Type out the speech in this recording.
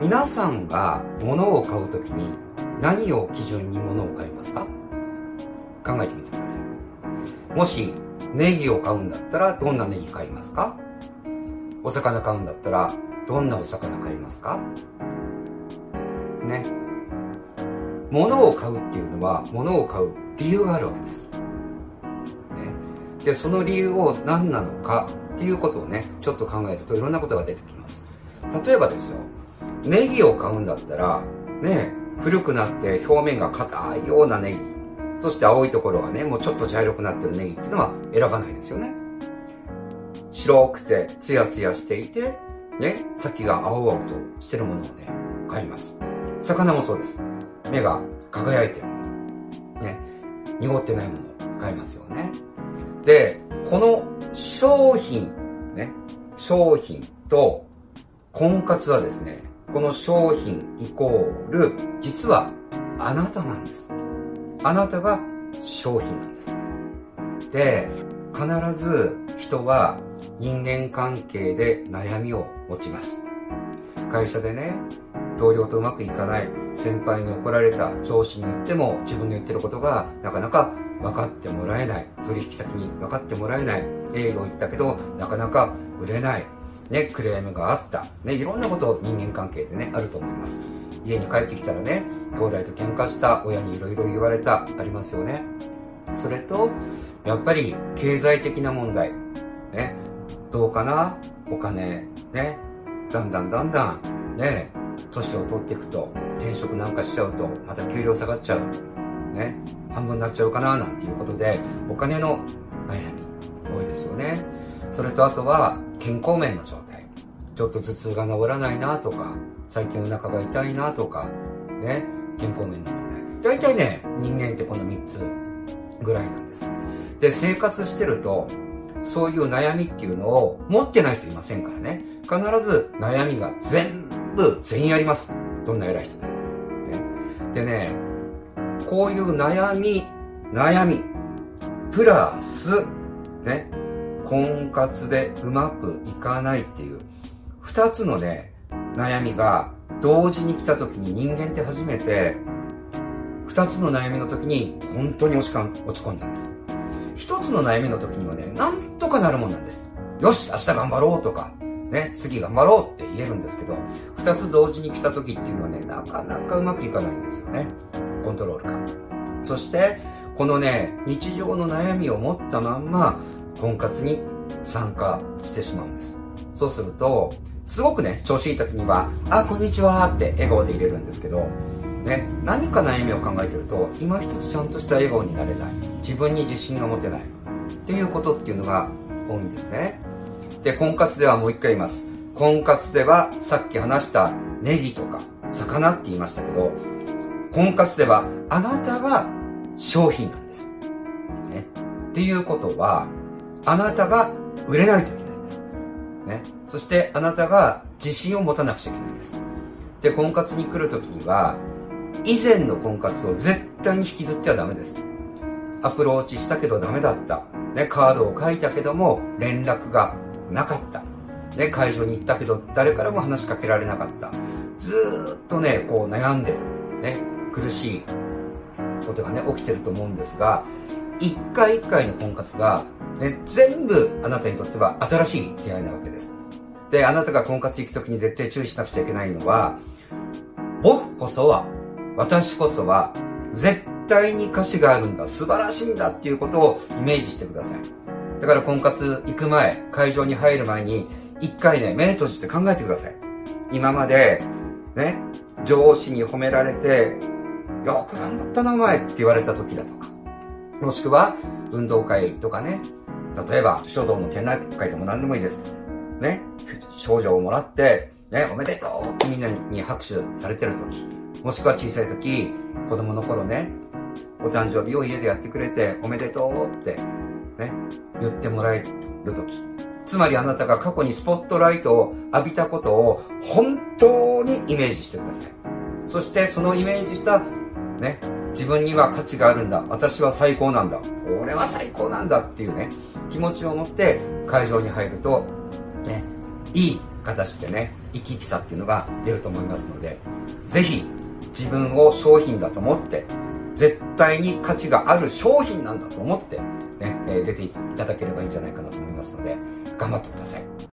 皆さんが物を買うときに何を基準に物を買いますか？考えてみてください。もしネギを買うんだったらどんなネギ買いますか？お魚買うんだったらどんなお魚買いますか？ね。物を買うっていうのは物を買う理由があるわけです。で、その理由を何なのかっていうことをね、ちょっと考えるといろんなことが出てきます。例えばですよ、ネギを買うんだったら、ね、古くなって表面が硬いようなネギ、そして青いところがね、もうちょっと茶色くなってるネギっていうのは選ばないですよね。白くてツヤツヤしていて、ね、先が青々としてるものをね、買います。魚もそうです。目が輝いてるもの。ね、濁ってないものを買いますよね。で、この商品、ね、商品と婚活はですね、この商品イコール、実はあなたなんです。あなたが商品なんです。で、必ず人は人間関係で悩みを持ちます。会社でね、同僚とうまくいかない、先輩に怒られた、上司に言っても自分の言ってることがなかなか分かってもらえない、取引先に分かってもらえない、営業行ったけどなかなか売れない、ね、クレームがあった。ね、いろんなこと人間関係でね、あると思います。家に帰ってきたらね、兄弟と喧嘩した、親にいろいろ言われた、ありますよね。それと、やっぱり経済的な問題。ね、どうかな？お金、ね、だんだんだんだん、ね、年を取っていくと、転職なんかしちゃうと、また給料下がっちゃう。ね、半分になっちゃうかな、なんていうことで、お金の悩み、多いですよね。それとあとは、健康面の状態。ちょっと頭痛が治らないなとか、最近お腹が痛いなとか、ね、健康面の問題。大体ね、人間ってこの3つぐらいなんです。で、生活してると、そういう悩みっていうのを持ってない人いませんからね。必ず悩みが全部全員あります。どんな偉い人でも。ね、でね、こういう悩み、悩み、プラス、ね、婚活でうまくいかないっていう、二つのね、悩みが同時に来た時に人間って初めて、二つの悩みの時に本当に落ち落ち込んだんです。一つの悩みの時にはね、なんとかなるもんなんです。よし、明日頑張ろうとか、ね、次頑張ろうって言えるんですけど、二つ同時に来た時っていうのはね、なかなかうまくいかないんですよね。ントロールが。そして、このね、日常の悩みを持ったまんま、婚活に参加してしまうんです。そうすると、すごくね、調子いい時には、あ、こんにちはって笑顔で入れるんですけど、ね、何か悩みを考えてると、今一つちゃんとした笑顔になれない。自分に自信が持てない。っていうことっていうのが多いんですね。で、婚活ではもう一回言います。婚活ではさっき話したネギとか魚って言いましたけど、婚活ではあなたが商品なんです。ね。っていうことは、あなたが売れないといけないんです。ね。そしてあなたが自信を持たなくちゃいけないんです。で、婚活に来るときには、以前の婚活を絶対に引きずってはダメです。アプローチしたけどダメだった。ね、カードを書いたけども連絡がなかった。ね、会場に行ったけど誰からも話しかけられなかった。ずーっとね、こう悩んでる。ね、苦しいことがね、起きてると思うんですが、一回一回の婚活がね、全部あなたにとっては新しい出会いなわけです。で、あなたが婚活行くときに絶対注意しなくちゃいけないのは、僕こそは、私こそは、絶対に歌詞があるんだ、素晴らしいんだっていうことをイメージしてください。だから婚活行く前、会場に入る前に、一回ね、目閉じて考えてください。今まで、ね、上司に褒められて、よく頑張ったなお前って言われた時だとか、もしくは、運動会とかね、例えば、書道の展覧会でも何でもいいです。ね、賞状をもらって、ね、おめでとうってみんなに拍手されてる時、もしくは小さい時、子供の頃ね、お誕生日を家でやってくれて、おめでとうって、ね、言ってもらえる時。つまりあなたが過去にスポットライトを浴びたことを本当にイメージしてください。そしてそのイメージした、ね、自分には価値があるんだ。私は最高なんだ。これは最高なんだっていうね、気持ちを持って会場に入ると、ね、いい形でね、生き生きさっていうのが出ると思いますので、ぜひ自分を商品だと思って、絶対に価値がある商品なんだと思って、ね、出ていただければいいんじゃないかなと思いますので、頑張ってください。